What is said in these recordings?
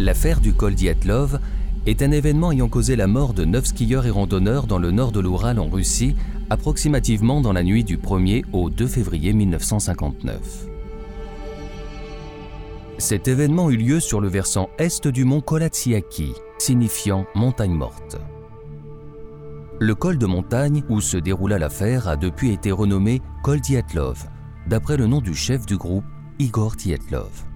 L'affaire du col Dyatlov est un événement ayant causé la mort de neuf skieurs et randonneurs dans le nord de l'Oural en Russie, approximativement dans la nuit du 1er au 2 février 1959. Cet événement eut lieu sur le versant est du mont Kolatsiaki, signifiant montagne morte. Le col de montagne où se déroula l'affaire a depuis été renommé col Dyatlov, d'après le nom du chef du groupe, Igor Dyatlov.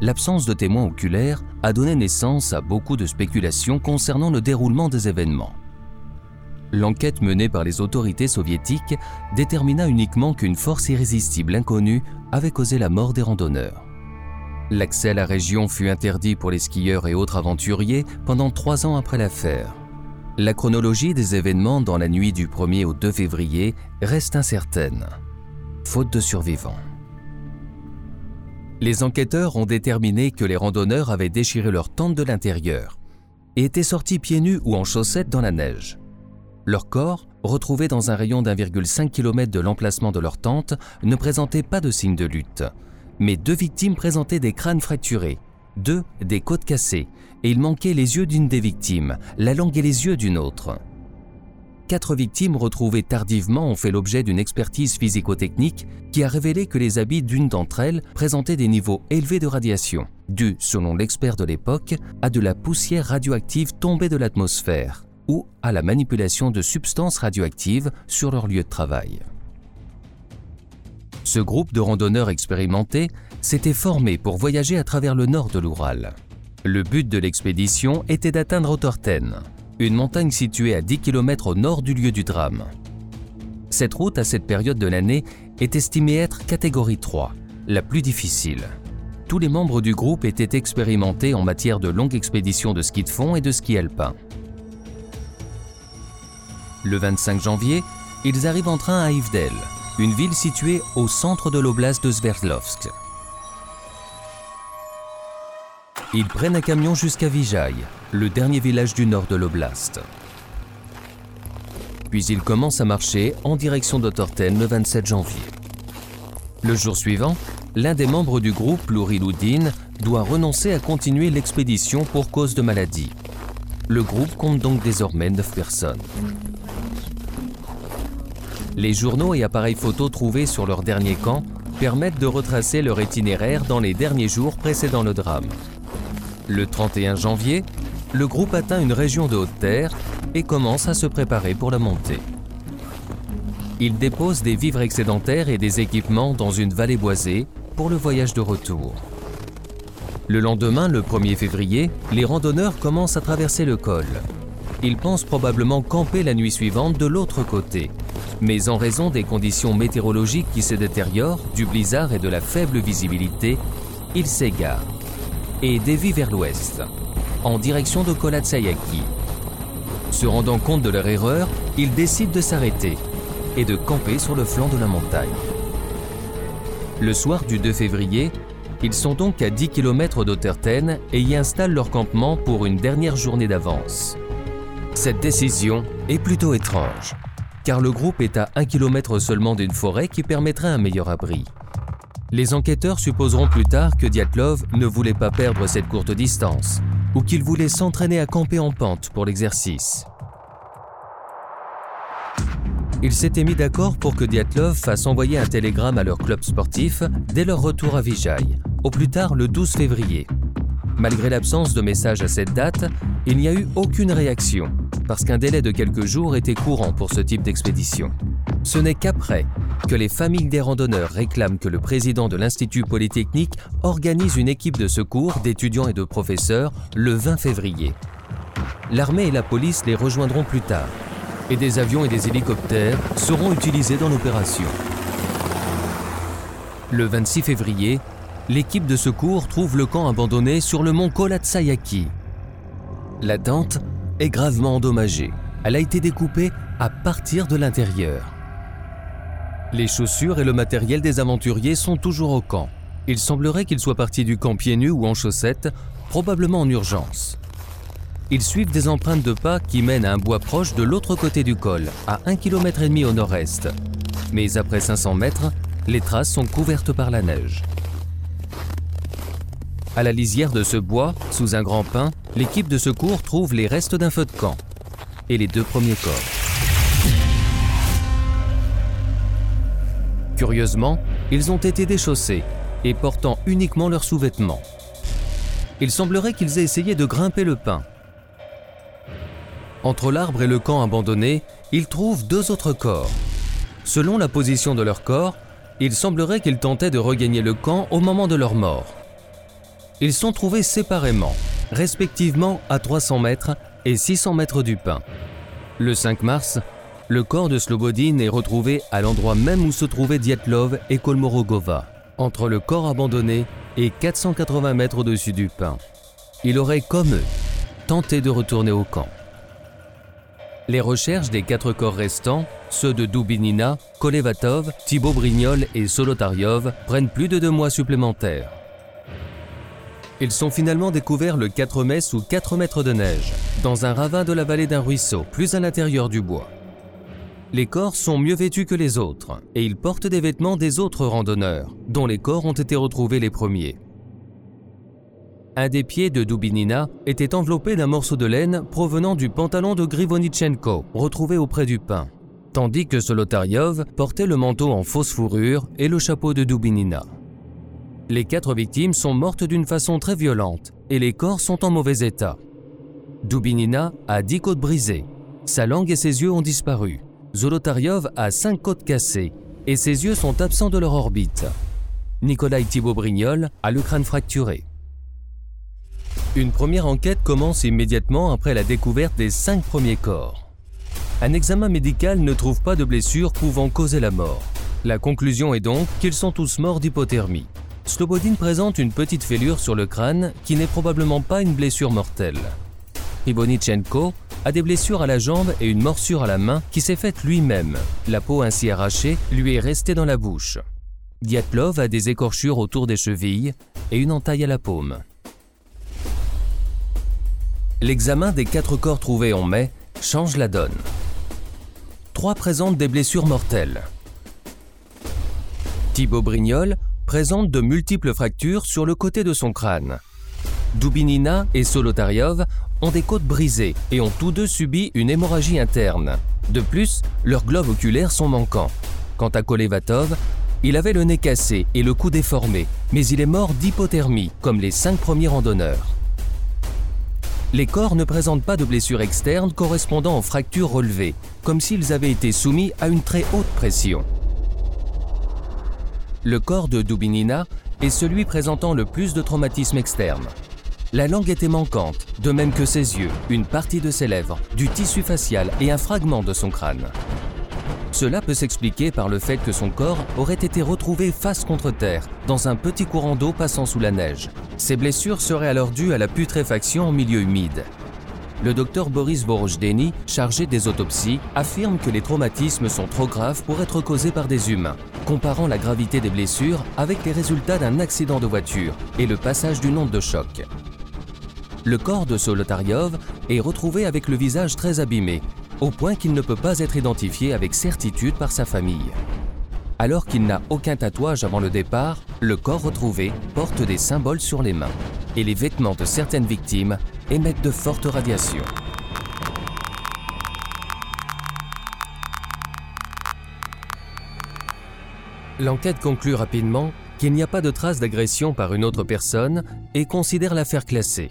L'absence de témoins oculaires a donné naissance à beaucoup de spéculations concernant le déroulement des événements. L'enquête menée par les autorités soviétiques détermina uniquement qu'une force irrésistible inconnue avait causé la mort des randonneurs. L'accès à la région fut interdit pour les skieurs et autres aventuriers pendant trois ans après l'affaire. La chronologie des événements dans la nuit du 1er au 2 février reste incertaine, faute de survivants. Les enquêteurs ont déterminé que les randonneurs avaient déchiré leur tente de l'intérieur et étaient sortis pieds nus ou en chaussettes dans la neige. Leur corps, retrouvés dans un rayon d'1,5 km de l'emplacement de leur tente, ne présentaient pas de signes de lutte. Mais deux victimes présentaient des crânes fracturés, deux des côtes cassées, et il manquait les yeux d'une des victimes, la langue et les yeux d'une autre. Quatre victimes retrouvées tardivement ont fait l'objet d'une expertise physico-technique qui a révélé que les habits d'une d'entre elles présentaient des niveaux élevés de radiation, dus, selon l'expert de l'époque, à de la poussière radioactive tombée de l'atmosphère ou à la manipulation de substances radioactives sur leur lieu de travail. Ce groupe de randonneurs expérimentés s'était formé pour voyager à travers le nord de l'Oural. Le but de l'expédition était d'atteindre Otorten, une montagne située à 10 km au nord du lieu du drame. Cette route à cette période de l'année est estimée être catégorie 3, la plus difficile. Tous les membres du groupe étaient expérimentés en matière de longues expéditions de ski de fond et de ski alpin. Le 25 janvier, ils arrivent en train à Ivdel, une ville située au centre de l'oblast de Sverdlovsk. Ils prennent un camion jusqu'à Vijay, le dernier village du nord de l'oblast. Puis ils commencent à marcher en direction d'Otorten le 27 janvier. Le jour suivant, l'un des membres du groupe, Louri Loudin, doit renoncer à continuer l'expédition pour cause de maladie. Le groupe compte donc désormais 9 personnes. Les journaux et appareils photos trouvés sur leur dernier camp permettent de retracer leur itinéraire dans les derniers jours précédant le drame. Le 31 janvier, le groupe atteint une région de haute terre et commence à se préparer pour la montée. Ils déposent des vivres excédentaires et des équipements dans une vallée boisée pour le voyage de retour. Le lendemain, le 1er février, les randonneurs commencent à traverser le col. Ils pensent probablement camper la nuit suivante de l'autre côté. Mais en raison des conditions météorologiques qui se détériorent, du blizzard et de la faible visibilité, ils s'égarent et dévient vers l'ouest, en direction de Kolatsayaki. Se rendant compte de leur erreur, ils décident de s'arrêter et de camper sur le flanc de la montagne. Le soir du 2 février, ils sont donc à 10 km d'Otterten et y installent leur campement pour une dernière journée d'avance. Cette décision est plutôt étrange, car le groupe est à 1 km seulement d'une forêt qui permettrait un meilleur abri. Les enquêteurs supposeront plus tard que Dyatlov ne voulait pas perdre cette courte distance, ou qu'il voulait s'entraîner à camper en pente pour l'exercice. ils s'étaient mis d'accord pour que Diatlov fasse envoyer un télégramme à leur club sportif dès leur retour à Vijay, au plus tard le 12 février. Malgré l'absence de message à cette date, il n'y a eu aucune réaction, parce qu'un délai de quelques jours était courant pour ce type d'expédition. Ce n'est qu'après que les familles des randonneurs réclament que le président de l'Institut Polytechnique organise une équipe de secours d'étudiants et de professeurs le 20 février. L'armée et la police les rejoindront plus tard, et des avions et des hélicoptères seront utilisés dans l'opération. Le 26 février, l'équipe de secours trouve le camp abandonné sur le mont Kolatsayaki. La tente est gravement endommagée. Elle a été découpée à partir de l'intérieur. Les chaussures et le matériel des aventuriers sont toujours au camp. Il semblerait qu'ils soient partis du camp pieds nus ou en chaussettes, probablement en urgence. Ils suivent des empreintes de pas qui mènent à un bois proche de l'autre côté du col, à 1,5 km au nord-est. Mais après 500 mètres, les traces sont couvertes par la neige. À la lisière de ce bois, sous un grand pin, l'équipe de secours trouve les restes d'un feu de camp et les deux premiers corps. Curieusement, ils ont été déchaussés et portant uniquement leurs sous-vêtements. Il semblerait qu'ils aient essayé de grimper le pin. Entre l'arbre et le camp abandonné, ils trouvent deux autres corps. Selon la position de leur corps, il semblerait qu'ils tentaient de regagner le camp au moment de leur mort. Ils sont trouvés séparément, respectivement à 300 mètres et 600 mètres du pin. Le 5 mars, le corps de Slobodin est retrouvé à l'endroit même où se trouvaient Dietlov et Kolmorogova, entre le corps abandonné et 480 mètres au-dessus du pin. Il aurait, comme eux, tenté de retourner au camp. Les recherches des quatre corps restants, ceux de Dubinina, Kolevatov, Thibaut Brignol et Solotaryov, prennent plus de deux mois supplémentaires. Ils sont finalement découverts le 4 mai sous 4 mètres de neige, dans un ravin de la vallée d'un ruisseau, plus à l'intérieur du bois. Les corps sont mieux vêtus que les autres, et ils portent des vêtements des autres randonneurs, dont les corps ont été retrouvés les premiers. Un des pieds de Dubinina était enveloppé d'un morceau de laine provenant du pantalon de Grivonichenko, retrouvé auprès du pin, tandis que Solotaryov portait le manteau en fausse fourrure et le chapeau de Dubinina. Les quatre victimes sont mortes d'une façon très violente et les corps sont en mauvais état. Dubinina a dix côtes brisées, sa langue et ses yeux ont disparu. Zolotaryov a cinq côtes cassées et ses yeux sont absents de leur orbite. Nikolai Thibault-Brignol a le crâne fracturé. Une première enquête commence immédiatement après la découverte des cinq premiers corps. Un examen médical ne trouve pas de blessures pouvant causer la mort. La conclusion est donc qu'ils sont tous morts d'hypothermie. Slobodin présente une petite fêlure sur le crâne qui n'est probablement pas une blessure mortelle. Ribonichenko a des blessures à la jambe et une morsure à la main qui s'est faite lui-même. La peau ainsi arrachée lui est restée dans la bouche. Diatlov a des écorchures autour des chevilles et une entaille à la paume. L'examen des quatre corps trouvés en mai change la donne. Trois présentent des blessures mortelles. Thibaut Brignol présente de multiples fractures sur le côté de son crâne. Dubinina et Solotaryov ont des côtes brisées et ont tous deux subi une hémorragie interne. De plus, leurs globes oculaires sont manquants. Quant à Kolevatov, il avait le nez cassé et le cou déformé, mais il est mort d'hypothermie, comme les cinq premiers randonneurs. Les corps ne présentent pas de blessures externes correspondant aux fractures relevées, comme s'ils avaient été soumis à une très haute pression. Le corps de Dubinina est celui présentant le plus de traumatismes externes. La langue était manquante, de même que ses yeux, une partie de ses lèvres, du tissu facial et un fragment de son crâne. Cela peut s'expliquer par le fait que son corps aurait été retrouvé face contre terre, dans un petit courant d'eau passant sous la neige. Ces blessures seraient alors dues à la putréfaction en milieu humide. Le docteur Boris Borojdeni, chargé des autopsies, affirme que les traumatismes sont trop graves pour être causés par des humains, comparant la gravité des blessures avec les résultats d'un accident de voiture et le passage d'une onde de choc. Le corps de Solotaryov est retrouvé avec le visage très abîmé, au point qu'il ne peut pas être identifié avec certitude par sa famille. Alors qu'il n'a aucun tatouage avant le départ, le corps retrouvé porte des symboles sur les mains et les vêtements de certaines victimes émettent de fortes radiations. L'enquête conclut rapidement qu'il n'y a pas de traces d'agression par une autre personne et considère l'affaire classée.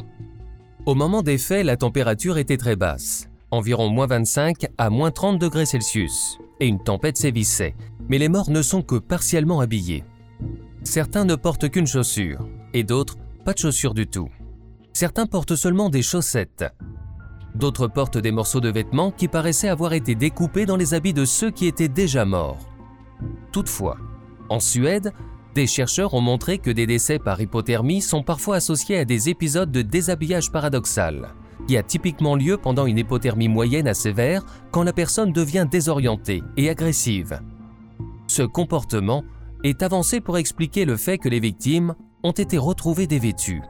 Au moment des faits, la température était très basse, environ moins 25 à moins 30 degrés Celsius, et une tempête sévissait, mais les morts ne sont que partiellement habillés. Certains ne portent qu'une chaussure, et d'autres pas de chaussures du tout. Certains portent seulement des chaussettes. D'autres portent des morceaux de vêtements qui paraissaient avoir été découpés dans les habits de ceux qui étaient déjà morts. Toutefois, en Suède, des chercheurs ont montré que des décès par hypothermie sont parfois associés à des épisodes de déshabillage paradoxal, qui a typiquement lieu pendant une hypothermie moyenne à sévère quand la personne devient désorientée et agressive. Ce comportement est avancé pour expliquer le fait que les victimes ont été retrouvées dévêtues.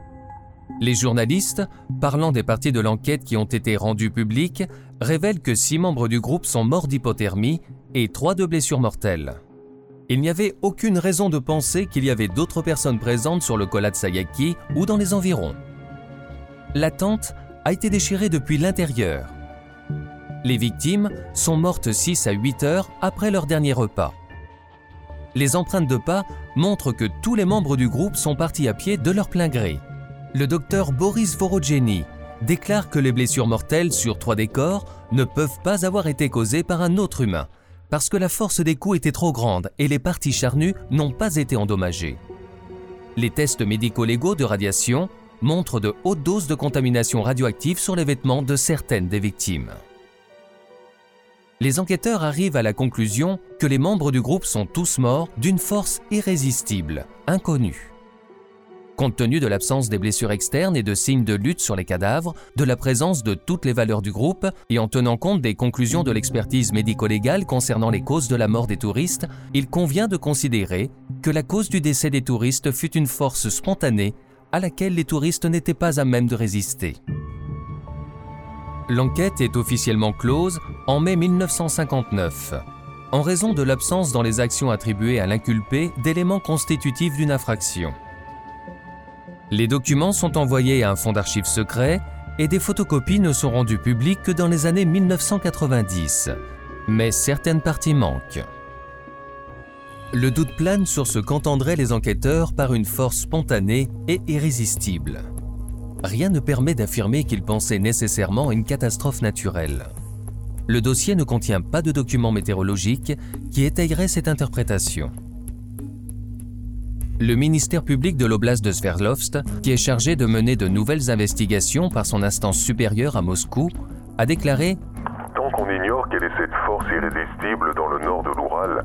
Les journalistes, parlant des parties de l'enquête qui ont été rendues publiques, révèlent que six membres du groupe sont morts d'hypothermie et trois de blessures mortelles il n'y avait aucune raison de penser qu'il y avait d'autres personnes présentes sur le Kolat Sayaki ou dans les environs. La tente a été déchirée depuis l'intérieur. Les victimes sont mortes 6 à 8 heures après leur dernier repas. Les empreintes de pas montrent que tous les membres du groupe sont partis à pied de leur plein gré. Le docteur Boris Vorogeni déclare que les blessures mortelles sur trois des corps ne peuvent pas avoir été causées par un autre humain, parce que la force des coups était trop grande et les parties charnues n'ont pas été endommagées. Les tests médico-légaux de radiation montrent de hautes doses de contamination radioactive sur les vêtements de certaines des victimes. Les enquêteurs arrivent à la conclusion que les membres du groupe sont tous morts d'une force irrésistible, inconnue. Compte tenu de l'absence des blessures externes et de signes de lutte sur les cadavres, de la présence de toutes les valeurs du groupe et en tenant compte des conclusions de l'expertise médico-légale concernant les causes de la mort des touristes, il convient de considérer que la cause du décès des touristes fut une force spontanée à laquelle les touristes n'étaient pas à même de résister. L'enquête est officiellement close en mai 1959, en raison de l'absence dans les actions attribuées à l'inculpé d'éléments constitutifs d'une infraction. Les documents sont envoyés à un fonds d'archives secret et des photocopies ne sont rendues publiques que dans les années 1990. Mais certaines parties manquent. Le doute plane sur ce qu'entendraient les enquêteurs par une force spontanée et irrésistible. Rien ne permet d'affirmer qu'ils pensaient nécessairement à une catastrophe naturelle. Le dossier ne contient pas de documents météorologiques qui étayeraient cette interprétation. Le ministère public de l'oblast de Sverdlovsk, qui est chargé de mener de nouvelles investigations par son instance supérieure à Moscou, a déclaré Tant qu'on ignore quelle est cette force irrésistible dans le nord de l'Oural,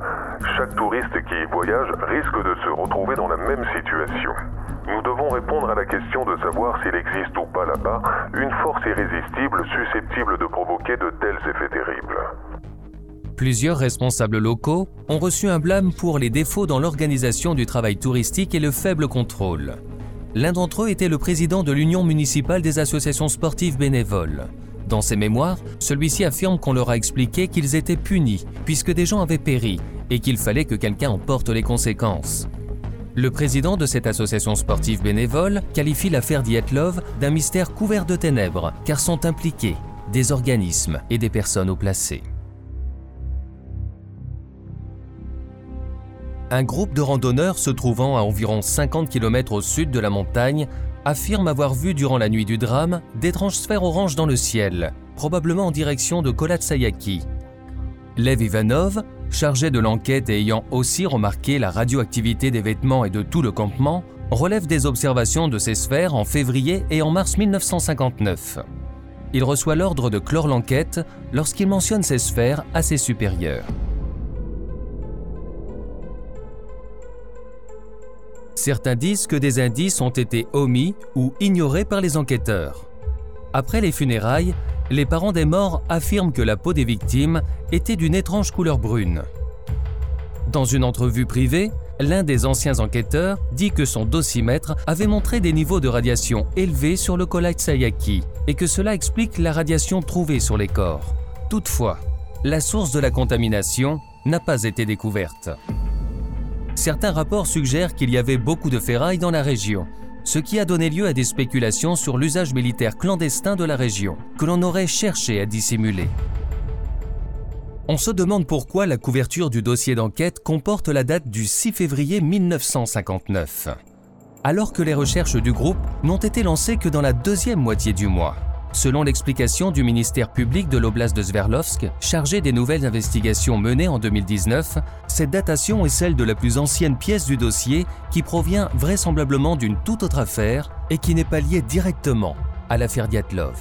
chaque touriste qui y voyage risque de se retrouver dans la même situation. Nous devons répondre à la question de savoir s'il existe ou pas là-bas une force irrésistible susceptible de provoquer de tels effets terribles. Plusieurs responsables locaux ont reçu un blâme pour les défauts dans l'organisation du travail touristique et le faible contrôle. L'un d'entre eux était le président de l'Union municipale des associations sportives bénévoles. Dans ses mémoires, celui-ci affirme qu'on leur a expliqué qu'ils étaient punis puisque des gens avaient péri et qu'il fallait que quelqu'un en porte les conséquences. Le président de cette association sportive bénévole qualifie l'affaire Dietlov d'un mystère couvert de ténèbres car sont impliqués des organismes et des personnes au placé. Un groupe de randonneurs se trouvant à environ 50 km au sud de la montagne affirme avoir vu durant la nuit du drame d'étranges sphères oranges dans le ciel, probablement en direction de Kolatsayaki. Lev Ivanov, chargé de l'enquête et ayant aussi remarqué la radioactivité des vêtements et de tout le campement, relève des observations de ces sphères en février et en mars 1959. Il reçoit l'ordre de clore l'enquête lorsqu'il mentionne ces sphères à ses supérieurs. Certains disent que des indices ont été omis ou ignorés par les enquêteurs. Après les funérailles, les parents des morts affirment que la peau des victimes était d'une étrange couleur brune. Dans une entrevue privée, l'un des anciens enquêteurs dit que son dosymètre avait montré des niveaux de radiation élevés sur le Kolait Sayaki et que cela explique la radiation trouvée sur les corps. Toutefois, la source de la contamination n'a pas été découverte. Certains rapports suggèrent qu'il y avait beaucoup de ferraille dans la région, ce qui a donné lieu à des spéculations sur l'usage militaire clandestin de la région, que l'on aurait cherché à dissimuler. On se demande pourquoi la couverture du dossier d'enquête comporte la date du 6 février 1959, alors que les recherches du groupe n'ont été lancées que dans la deuxième moitié du mois. Selon l'explication du ministère public de l'oblast de Sverdlovsk, chargé des nouvelles investigations menées en 2019, cette datation est celle de la plus ancienne pièce du dossier qui provient vraisemblablement d'une toute autre affaire et qui n'est pas liée directement à l'affaire Diatlov.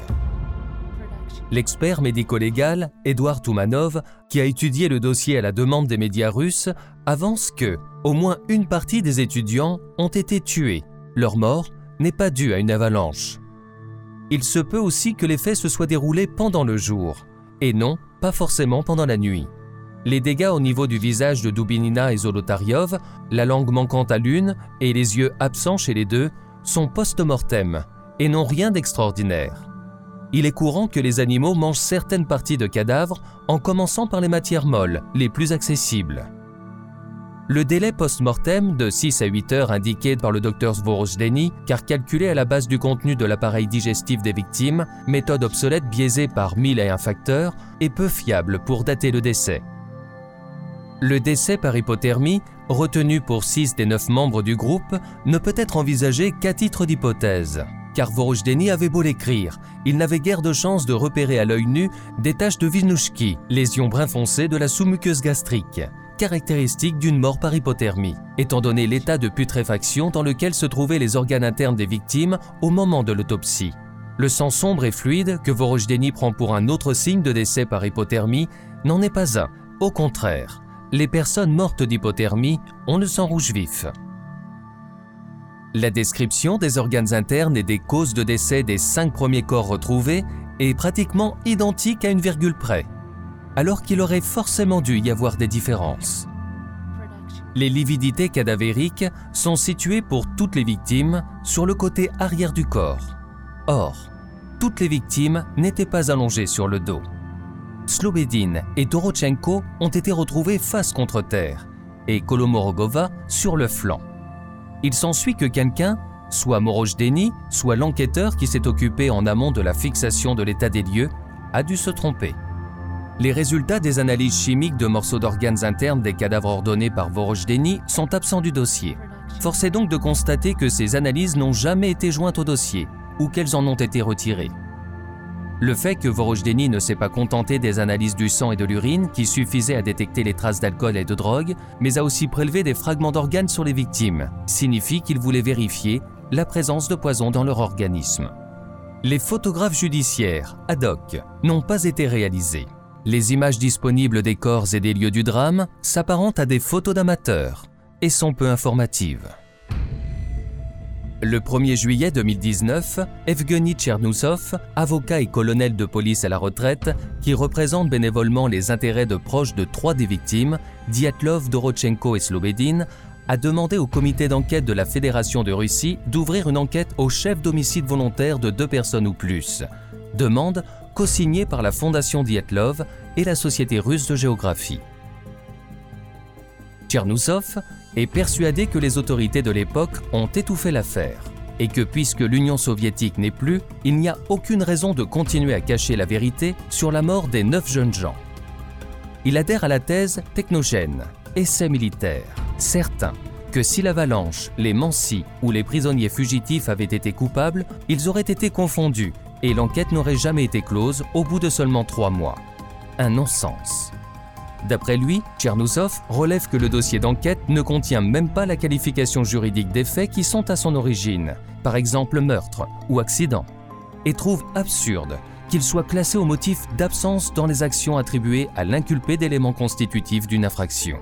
L'expert médico-légal, Edouard Toumanov, qui a étudié le dossier à la demande des médias russes, avance que au moins une partie des étudiants ont été tués. Leur mort n'est pas due à une avalanche il se peut aussi que les faits se soient déroulés pendant le jour, et non pas forcément pendant la nuit. Les dégâts au niveau du visage de Dubinina et Zolotariov, la langue manquante à l'une et les yeux absents chez les deux, sont post-mortem et n'ont rien d'extraordinaire. Il est courant que les animaux mangent certaines parties de cadavres en commençant par les matières molles, les plus accessibles. Le délai post-mortem de 6 à 8 heures indiqué par le docteur Svorojdeni, car calculé à la base du contenu de l'appareil digestif des victimes, méthode obsolète biaisée par mille et un facteurs, est peu fiable pour dater le décès. Le décès par hypothermie, retenu pour 6 des 9 membres du groupe, ne peut être envisagé qu'à titre d'hypothèse. Car Vorojdeni avait beau l'écrire, il n'avait guère de chance de repérer à l'œil nu des taches de Wisniewski, lésions brun foncé de la sous-muqueuse gastrique, caractéristique d'une mort par hypothermie, étant donné l'état de putréfaction dans lequel se trouvaient les organes internes des victimes au moment de l'autopsie. Le sang sombre et fluide, que Vorojdeni prend pour un autre signe de décès par hypothermie, n'en est pas un. Au contraire, les personnes mortes d'hypothermie ont le sang rouge vif. La description des organes internes et des causes de décès des cinq premiers corps retrouvés est pratiquement identique à une virgule près alors qu'il aurait forcément dû y avoir des différences. Les lividités cadavériques sont situées pour toutes les victimes sur le côté arrière du corps. Or, toutes les victimes n'étaient pas allongées sur le dos. Slobedin et Dorochenko ont été retrouvés face contre terre et Kolomorogova sur le flanc. Il s'ensuit que quelqu'un, soit Morojdeni, soit l'enquêteur qui s'est occupé en amont de la fixation de l'état des lieux, a dû se tromper. Les résultats des analyses chimiques de morceaux d'organes internes des cadavres ordonnés par Vorojdeni sont absents du dossier. Force est donc de constater que ces analyses n'ont jamais été jointes au dossier ou qu'elles en ont été retirées. Le fait que Vorojdeni ne s'est pas contenté des analyses du sang et de l'urine qui suffisaient à détecter les traces d'alcool et de drogue, mais a aussi prélevé des fragments d'organes sur les victimes, signifie qu'il voulait vérifier la présence de poison dans leur organisme. Les photographes judiciaires, ad hoc, n'ont pas été réalisés. Les images disponibles des corps et des lieux du drame s'apparentent à des photos d'amateurs et sont peu informatives. Le 1er juillet 2019, Evgeny Tchernousov, avocat et colonel de police à la retraite, qui représente bénévolement les intérêts de proches de trois des victimes, Diatlov, Dorochenko et Slobedin, a demandé au comité d'enquête de la Fédération de Russie d'ouvrir une enquête au chef d'homicide volontaire de deux personnes ou plus. Demande co-signé par la Fondation Dietlov et la Société russe de géographie. Tchernousov est persuadé que les autorités de l'époque ont étouffé l'affaire et que puisque l'Union soviétique n'est plus, il n'y a aucune raison de continuer à cacher la vérité sur la mort des neuf jeunes gens. Il adhère à la thèse technogène, essai militaire, certain que si l'avalanche, les mansis ou les prisonniers fugitifs avaient été coupables, ils auraient été confondus et l'enquête n'aurait jamais été close au bout de seulement trois mois. Un non-sens. D'après lui, Tchernousov relève que le dossier d'enquête ne contient même pas la qualification juridique des faits qui sont à son origine, par exemple meurtre ou accident, et trouve absurde qu'il soit classé au motif d'absence dans les actions attribuées à l'inculpé d'éléments constitutifs d'une infraction,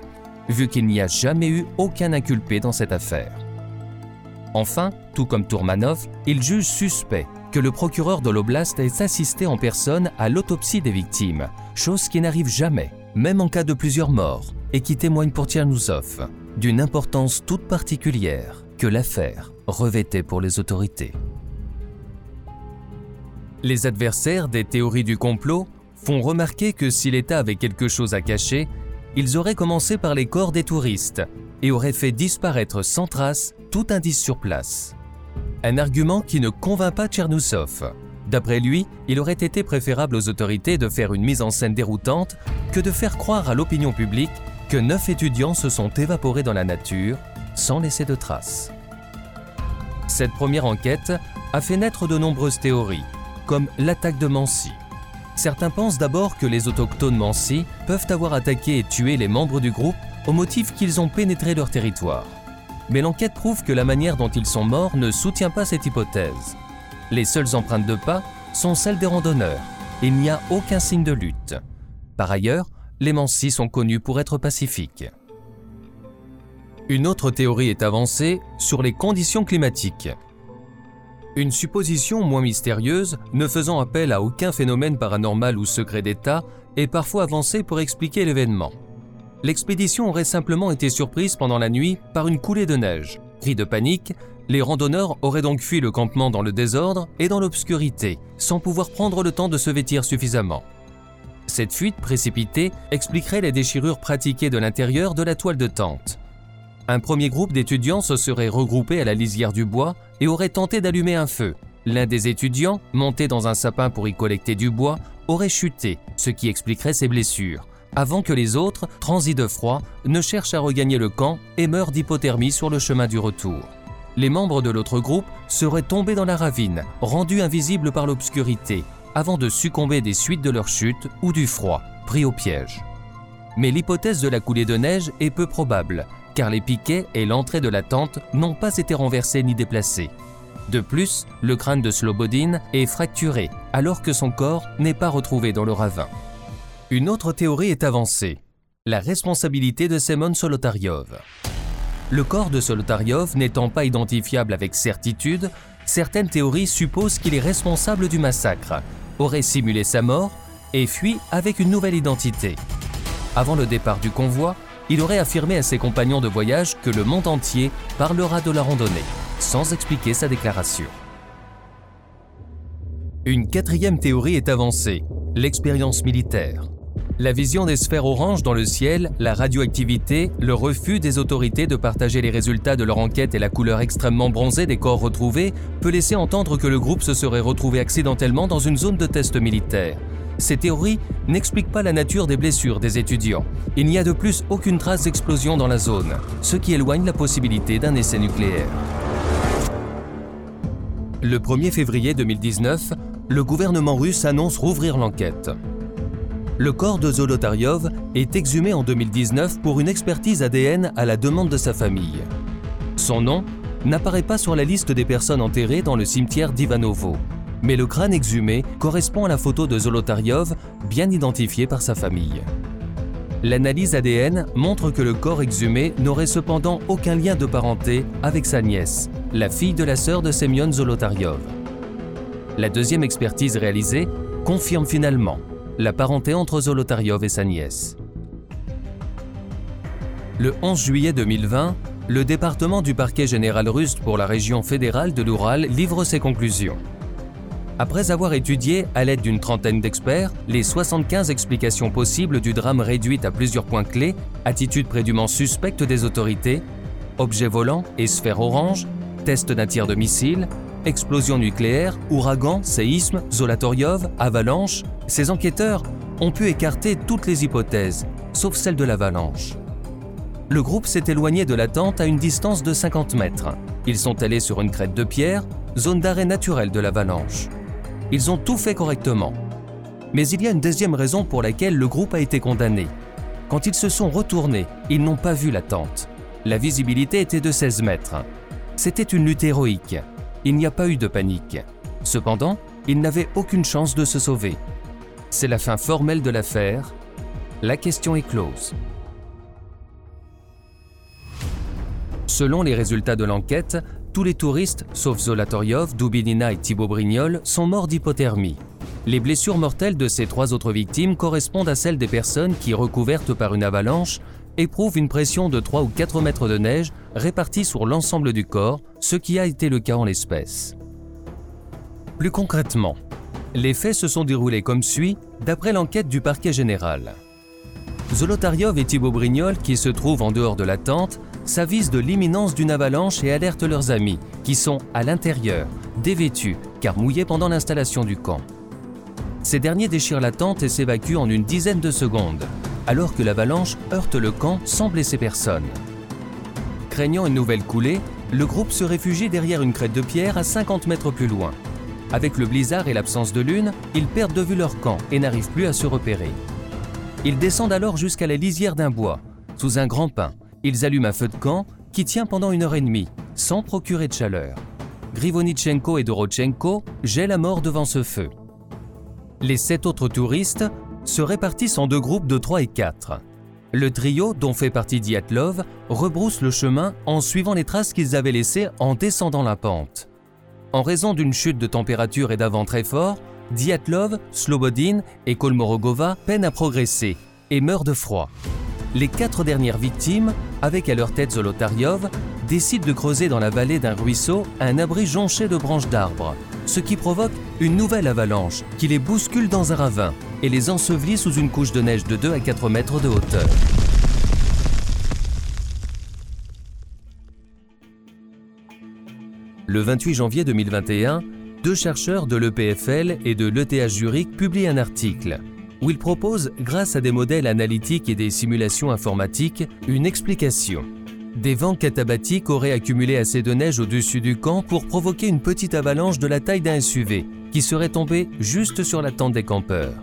vu qu'il n'y a jamais eu aucun inculpé dans cette affaire. Enfin, tout comme Tourmanov, il juge suspect que le procureur de l'oblast ait assisté en personne à l'autopsie des victimes, chose qui n'arrive jamais, même en cas de plusieurs morts, et qui témoigne pour Tchernousov d'une importance toute particulière que l'affaire revêtait pour les autorités. Les adversaires des théories du complot font remarquer que si l'État avait quelque chose à cacher, ils auraient commencé par les corps des touristes et auraient fait disparaître sans trace tout indice sur place. Un argument qui ne convainc pas Tchernousov. D'après lui, il aurait été préférable aux autorités de faire une mise en scène déroutante que de faire croire à l'opinion publique que neuf étudiants se sont évaporés dans la nature sans laisser de traces. Cette première enquête a fait naître de nombreuses théories, comme l'attaque de Mansi. Certains pensent d'abord que les autochtones Mansi peuvent avoir attaqué et tué les membres du groupe au motif qu'ils ont pénétré leur territoire. Mais l'enquête prouve que la manière dont ils sont morts ne soutient pas cette hypothèse. Les seules empreintes de pas sont celles des randonneurs. Il n'y a aucun signe de lutte. Par ailleurs, les Mansi sont connus pour être pacifiques. Une autre théorie est avancée sur les conditions climatiques. Une supposition moins mystérieuse, ne faisant appel à aucun phénomène paranormal ou secret d'État, est parfois avancée pour expliquer l'événement. L'expédition aurait simplement été surprise pendant la nuit par une coulée de neige. Cri de panique, les randonneurs auraient donc fui le campement dans le désordre et dans l'obscurité, sans pouvoir prendre le temps de se vêtir suffisamment. Cette fuite précipitée expliquerait les déchirures pratiquées de l'intérieur de la toile de tente. Un premier groupe d'étudiants se serait regroupé à la lisière du bois et aurait tenté d'allumer un feu. L'un des étudiants, monté dans un sapin pour y collecter du bois, aurait chuté, ce qui expliquerait ses blessures, avant que les autres, transis de froid, ne cherchent à regagner le camp et meurent d'hypothermie sur le chemin du retour les membres de l'autre groupe seraient tombés dans la ravine, rendus invisibles par l'obscurité, avant de succomber des suites de leur chute ou du froid, pris au piège. Mais l'hypothèse de la coulée de neige est peu probable, car les piquets et l'entrée de la tente n'ont pas été renversés ni déplacés. De plus, le crâne de Slobodin est fracturé, alors que son corps n'est pas retrouvé dans le ravin. Une autre théorie est avancée, la responsabilité de Semon Solotariov. Le corps de Solotariov n'étant pas identifiable avec certitude, certaines théories supposent qu'il est responsable du massacre, aurait simulé sa mort et fui avec une nouvelle identité. Avant le départ du convoi, il aurait affirmé à ses compagnons de voyage que le monde entier parlera de la randonnée, sans expliquer sa déclaration. Une quatrième théorie est avancée, l'expérience militaire. La vision des sphères oranges dans le ciel, la radioactivité, le refus des autorités de partager les résultats de leur enquête et la couleur extrêmement bronzée des corps retrouvés peut laisser entendre que le groupe se serait retrouvé accidentellement dans une zone de test militaire. Ces théories n'expliquent pas la nature des blessures des étudiants. Il n'y a de plus aucune trace d'explosion dans la zone, ce qui éloigne la possibilité d'un essai nucléaire. Le 1er février 2019, le gouvernement russe annonce rouvrir l'enquête le corps de Zolotaryov est exhumé en 2019 pour une expertise ADN à la demande de sa famille. Son nom n'apparaît pas sur la liste des personnes enterrées dans le cimetière d'Ivanovo, mais le crâne exhumé correspond à la photo de Zolotaryov bien identifiée par sa famille. L'analyse ADN montre que le corps exhumé n'aurait cependant aucun lien de parenté avec sa nièce, la fille de la sœur de Semyon Zolotaryov. La deuxième expertise réalisée confirme finalement la parenté entre Zolotaryov et sa nièce. Le 11 juillet 2020, le département du parquet général russe pour la région fédérale de l'Oural livre ses conclusions. Après avoir étudié, à l'aide d'une trentaine d'experts, les 75 explications possibles du drame réduites à plusieurs points clés, attitude prédumment suspecte des autorités, objets volants et sphères orange, test d'un tir de missile, explosion nucléaire, ouragan, séisme, Zolotaryov, avalanche, ces enquêteurs ont pu écarter toutes les hypothèses, sauf celle de l'avalanche. Le groupe s'est éloigné de la tente à une distance de 50 mètres. Ils sont allés sur une crête de pierre, zone d'arrêt naturelle de l'avalanche. Ils ont tout fait correctement. Mais il y a une deuxième raison pour laquelle le groupe a été condamné. Quand ils se sont retournés, ils n'ont pas vu la tente. La visibilité était de 16 mètres. C'était une lutte héroïque, il n'y a pas eu de panique. Cependant, il n'avait aucune chance de se sauver. C'est la fin formelle de l'affaire. La question est close. Selon les résultats de l'enquête, tous les touristes, sauf Zolotaryov, Dubinina et Thibaut Brignol, sont morts d'hypothermie. Les blessures mortelles de ces trois autres victimes correspondent à celles des personnes qui, recouvertes par une avalanche, éprouvent une pression de 3 ou 4 mètres de neige répartie sur l'ensemble du corps, ce qui a été le cas en l'espèce. Plus concrètement, les faits se sont déroulés comme suit d'après l'enquête du parquet général. Zolotaryov et Thibaut Brignol, qui se trouvent en dehors de la tente, s'avisent de l'imminence d'une avalanche et alertent leurs amis, qui sont à l'intérieur, dévêtus, car mouillés pendant l'installation du camp. Ces derniers déchirent la tente et s'évacuent en une dizaine de secondes, alors que l'avalanche heurte le camp sans blesser personne. Craignant une nouvelle coulée, le groupe se réfugie derrière une crête de pierre à 50 mètres plus loin. Avec le blizzard et l'absence de lune, ils perdent de vue leur camp et n'arrivent plus à se repérer. Ils descendent alors jusqu'à la lisière d'un bois. Sous un grand pin, ils allument un feu de camp qui tient pendant une heure et demie, sans procurer de chaleur. Grivonitchenko et Dorochenko gèlent à mort devant ce feu. Les sept autres touristes se répartissent en deux groupes de 3 et 4. Le trio, dont fait partie Diatlov, rebrousse le chemin en suivant les traces qu'ils avaient laissées en descendant la pente. En raison d'une chute de température et d'un vent très fort, Diatlov, Slobodin et Kolmorogova peinent à progresser et meurent de froid. Les quatre dernières victimes, avec à leur tête Zolotaryov, décident de creuser dans la vallée d'un ruisseau un abri jonché de branches d'arbres, ce qui provoque une nouvelle avalanche qui les bouscule dans un ravin et les ensevelit sous une couche de neige de 2 à 4 mètres de hauteur. Le 28 janvier 2021, deux chercheurs de l'EPFL et de l'ETH Zurich publient un article où ils proposent, grâce à des modèles analytiques et des simulations informatiques, une explication. Des vents catabatiques auraient accumulé assez de neige au-dessus du camp pour provoquer une petite avalanche de la taille d'un SUV, qui serait tombée juste sur la tente des campeurs.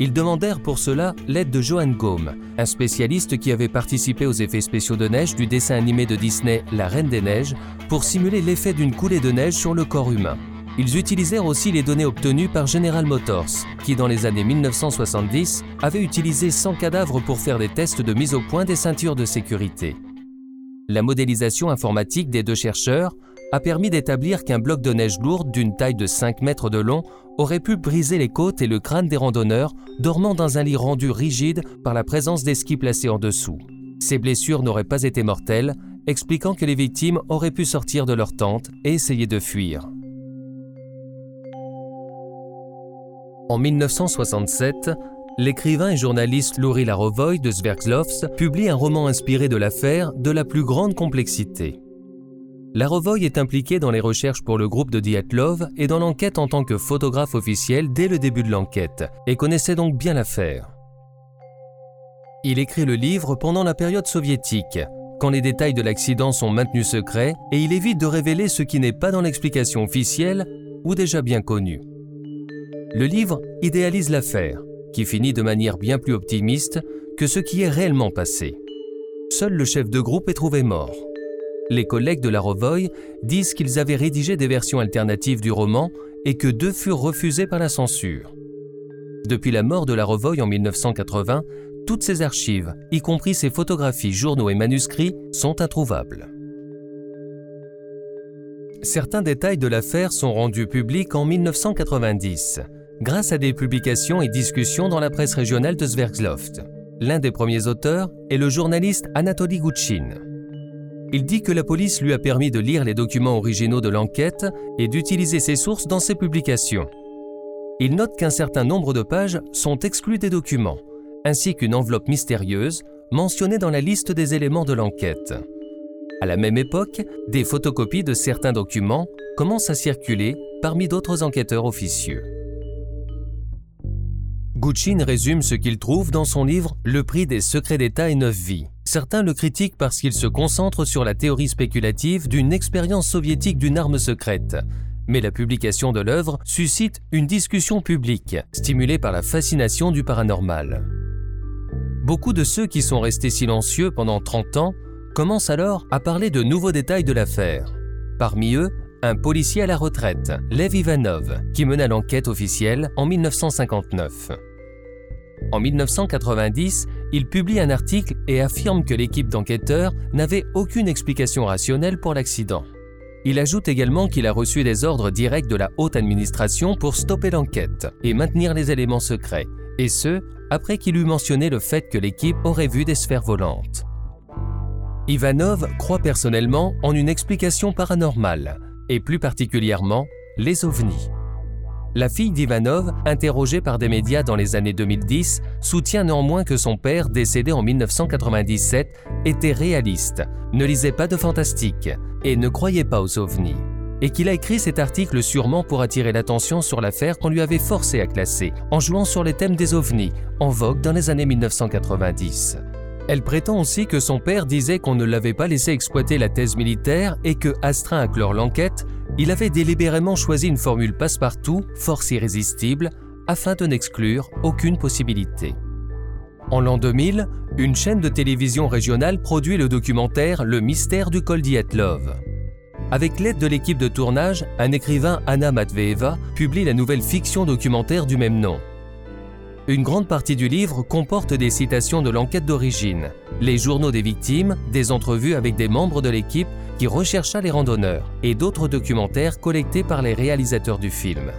Ils demandèrent pour cela l'aide de Johan Gaume, un spécialiste qui avait participé aux effets spéciaux de neige du dessin animé de Disney La Reine des Neiges pour simuler l'effet d'une coulée de neige sur le corps humain. Ils utilisèrent aussi les données obtenues par General Motors, qui dans les années 1970 avait utilisé 100 cadavres pour faire des tests de mise au point des ceintures de sécurité. La modélisation informatique des deux chercheurs a permis d'établir qu'un bloc de neige lourde d'une taille de 5 mètres de long aurait pu briser les côtes et le crâne des randonneurs dormant dans un lit rendu rigide par la présence des skis placés en dessous. Ces blessures n'auraient pas été mortelles, expliquant que les victimes auraient pu sortir de leur tente et essayer de fuir. En 1967, l'écrivain et journaliste Lori Larovoy de Sverdlovsk publie un roman inspiré de l'affaire de la plus grande complexité. Larovoy est impliqué dans les recherches pour le groupe de Dyatlov et dans l'enquête en tant que photographe officiel dès le début de l'enquête et connaissait donc bien l'affaire. Il écrit le livre pendant la période soviétique, quand les détails de l'accident sont maintenus secrets et il évite de révéler ce qui n'est pas dans l'explication officielle ou déjà bien connu. Le livre idéalise l'affaire, qui finit de manière bien plus optimiste que ce qui est réellement passé. Seul le chef de groupe est trouvé mort. Les collègues de la Rovoy disent qu'ils avaient rédigé des versions alternatives du roman et que deux furent refusées par la censure. Depuis la mort de la Rovoy en 1980, toutes ses archives, y compris ses photographies, journaux et manuscrits, sont introuvables. Certains détails de l'affaire sont rendus publics en 1990 grâce à des publications et discussions dans la presse régionale de Sverdlovsk. L'un des premiers auteurs est le journaliste Anatoly Gouchin. Il dit que la police lui a permis de lire les documents originaux de l'enquête et d'utiliser ses sources dans ses publications. Il note qu'un certain nombre de pages sont exclues des documents, ainsi qu'une enveloppe mystérieuse mentionnée dans la liste des éléments de l'enquête. À la même époque, des photocopies de certains documents commencent à circuler parmi d'autres enquêteurs officieux. Gouchin résume ce qu'il trouve dans son livre Le prix des secrets d'État et neuf vies. Certains le critiquent parce qu'il se concentre sur la théorie spéculative d'une expérience soviétique d'une arme secrète. Mais la publication de l'œuvre suscite une discussion publique, stimulée par la fascination du paranormal. Beaucoup de ceux qui sont restés silencieux pendant 30 ans commencent alors à parler de nouveaux détails de l'affaire. Parmi eux, un policier à la retraite, Lev Ivanov, qui mena l'enquête officielle en 1959. En 1990, il publie un article et affirme que l'équipe d'enquêteurs n'avait aucune explication rationnelle pour l'accident. Il ajoute également qu'il a reçu des ordres directs de la haute administration pour stopper l'enquête et maintenir les éléments secrets, et ce, après qu'il eut mentionné le fait que l'équipe aurait vu des sphères volantes. Ivanov croit personnellement en une explication paranormale, et plus particulièrement les ovnis. La fille d'Ivanov, interrogée par des médias dans les années 2010, soutient néanmoins que son père, décédé en 1997, était réaliste, ne lisait pas de fantastique et ne croyait pas aux ovnis. et qu'il a écrit cet article sûrement pour attirer l'attention sur l'affaire qu'on lui avait forcé à classer, en jouant sur les thèmes des ovnis, en vogue dans les années 1990. Elle prétend aussi que son père disait qu'on ne l'avait pas laissé exploiter la thèse militaire et que, astreint à clore l'enquête, il avait délibérément choisi une formule passe-partout, force irrésistible, afin de n'exclure aucune possibilité. En l'an 2000, une chaîne de télévision régionale produit le documentaire Le mystère du col Dietlov. Avec l'aide de l'équipe de tournage, un écrivain, Anna Matveeva, publie la nouvelle fiction documentaire du même nom. Une grande partie du livre comporte des citations de l'enquête d'origine, les journaux des victimes, des entrevues avec des membres de l'équipe qui rechercha les randonneurs et d'autres documentaires collectés par les réalisateurs du film.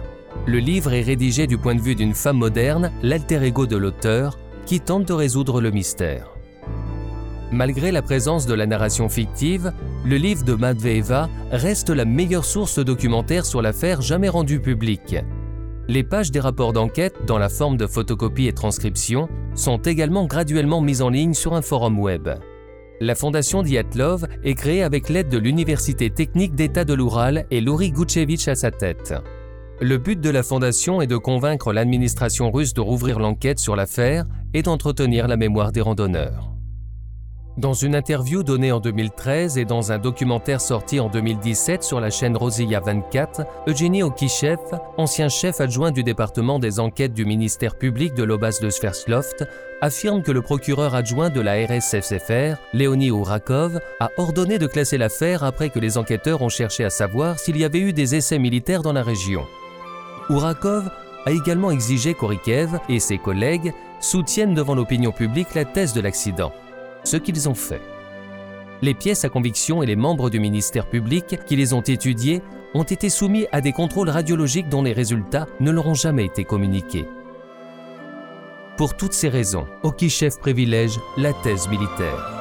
Le livre est rédigé du point de vue d'une femme moderne, l'alter ego de l'auteur, qui tente de résoudre le mystère. Malgré la présence de la narration fictive, le livre de Matveeva reste la meilleure source documentaire sur l'affaire jamais rendue publique. Les pages des rapports d'enquête, dans la forme de photocopies et transcriptions, sont également graduellement mises en ligne sur un forum web. La fondation Diatlov est créée avec l'aide de l'Université technique d'État de l'Oural et Lori Gutchevich à sa tête. Le but de la fondation est de convaincre l'administration russe de rouvrir l'enquête sur l'affaire et d'entretenir la mémoire des randonneurs. Dans une interview donnée en 2013 et dans un documentaire sorti en 2017 sur la chaîne Rosia 24, Eugénie Okishev, ancien chef adjoint du département des enquêtes du ministère public de l'Oblast de Sverdlovsk, affirme que le procureur adjoint de la RSFSR, Léonie Ourakov, a ordonné de classer l'affaire après que les enquêteurs ont cherché à savoir s'il y avait eu des essais militaires dans la région. Ourakov a également exigé qu'Orikev et ses collègues soutiennent devant l'opinion publique la thèse de l'accident ce qu'ils ont fait. Les pièces à conviction et les membres du ministère public qui les ont étudiées ont été soumis à des contrôles radiologiques dont les résultats ne leur ont jamais été communiqués. Pour toutes ces raisons, Okishev privilège la thèse militaire.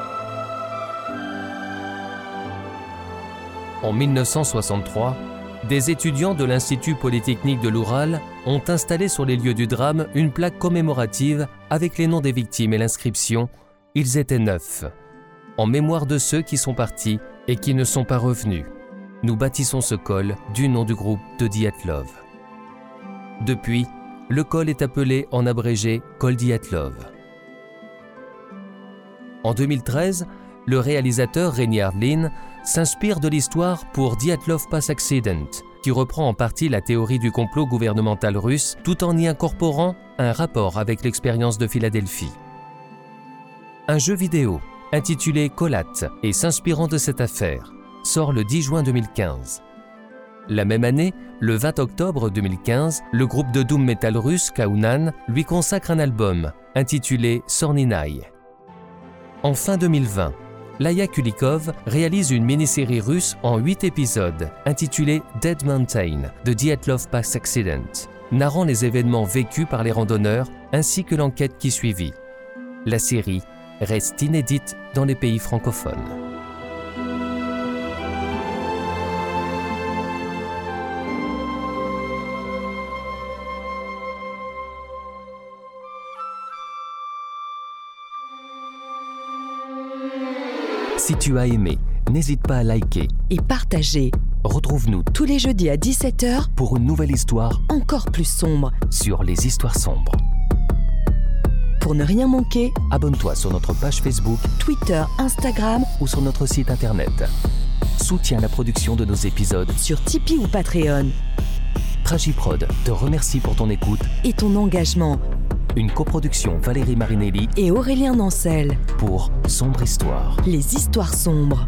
En 1963, des étudiants de l'Institut Polytechnique de l'Oural ont installé sur les lieux du drame une plaque commémorative avec les noms des victimes et l'inscription ils étaient neufs, en mémoire de ceux qui sont partis et qui ne sont pas revenus. Nous bâtissons ce col du nom du groupe de Dietlov. Depuis, le col est appelé en abrégé Col Dietlov. En 2013, le réalisateur René Hardlin s'inspire de l'histoire pour Dietlov Pass Accident, qui reprend en partie la théorie du complot gouvernemental russe tout en y incorporant un rapport avec l'expérience de Philadelphie un jeu vidéo intitulé Colat et s'inspirant de cette affaire sort le 10 juin 2015. La même année, le 20 octobre 2015, le groupe de doom metal russe Kaunan lui consacre un album intitulé Sorninai. En fin 2020, Laya Kulikov réalise une mini-série russe en 8 épisodes intitulée Dead Mountain de Dietlov Pass Accident, narrant les événements vécus par les randonneurs ainsi que l'enquête qui suivit. La série reste inédite dans les pays francophones. Si tu as aimé, n'hésite pas à liker Et partager Retrouve-nous tous les jeudis à 17h pour une nouvelle histoire encore plus sombre. sur les histoires sombres. Pour ne rien manquer, Abonne-toi sur notre page Facebook Twitter, Instagram, ou sur notre site internet. Soutiens la production de nos épisodes. sur Tipeee ou Patreon. Tragiprod te remercie pour ton écoute. Et ton engagement. Une coproduction Valérie Marinelli Et Aurélien Nancel. pour Sombre Histoire. Les histoires sombres.